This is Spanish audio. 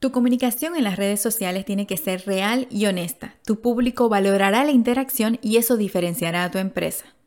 Tu comunicación en las redes sociales tiene que ser real y honesta. Tu público valorará la interacción y eso diferenciará a tu empresa.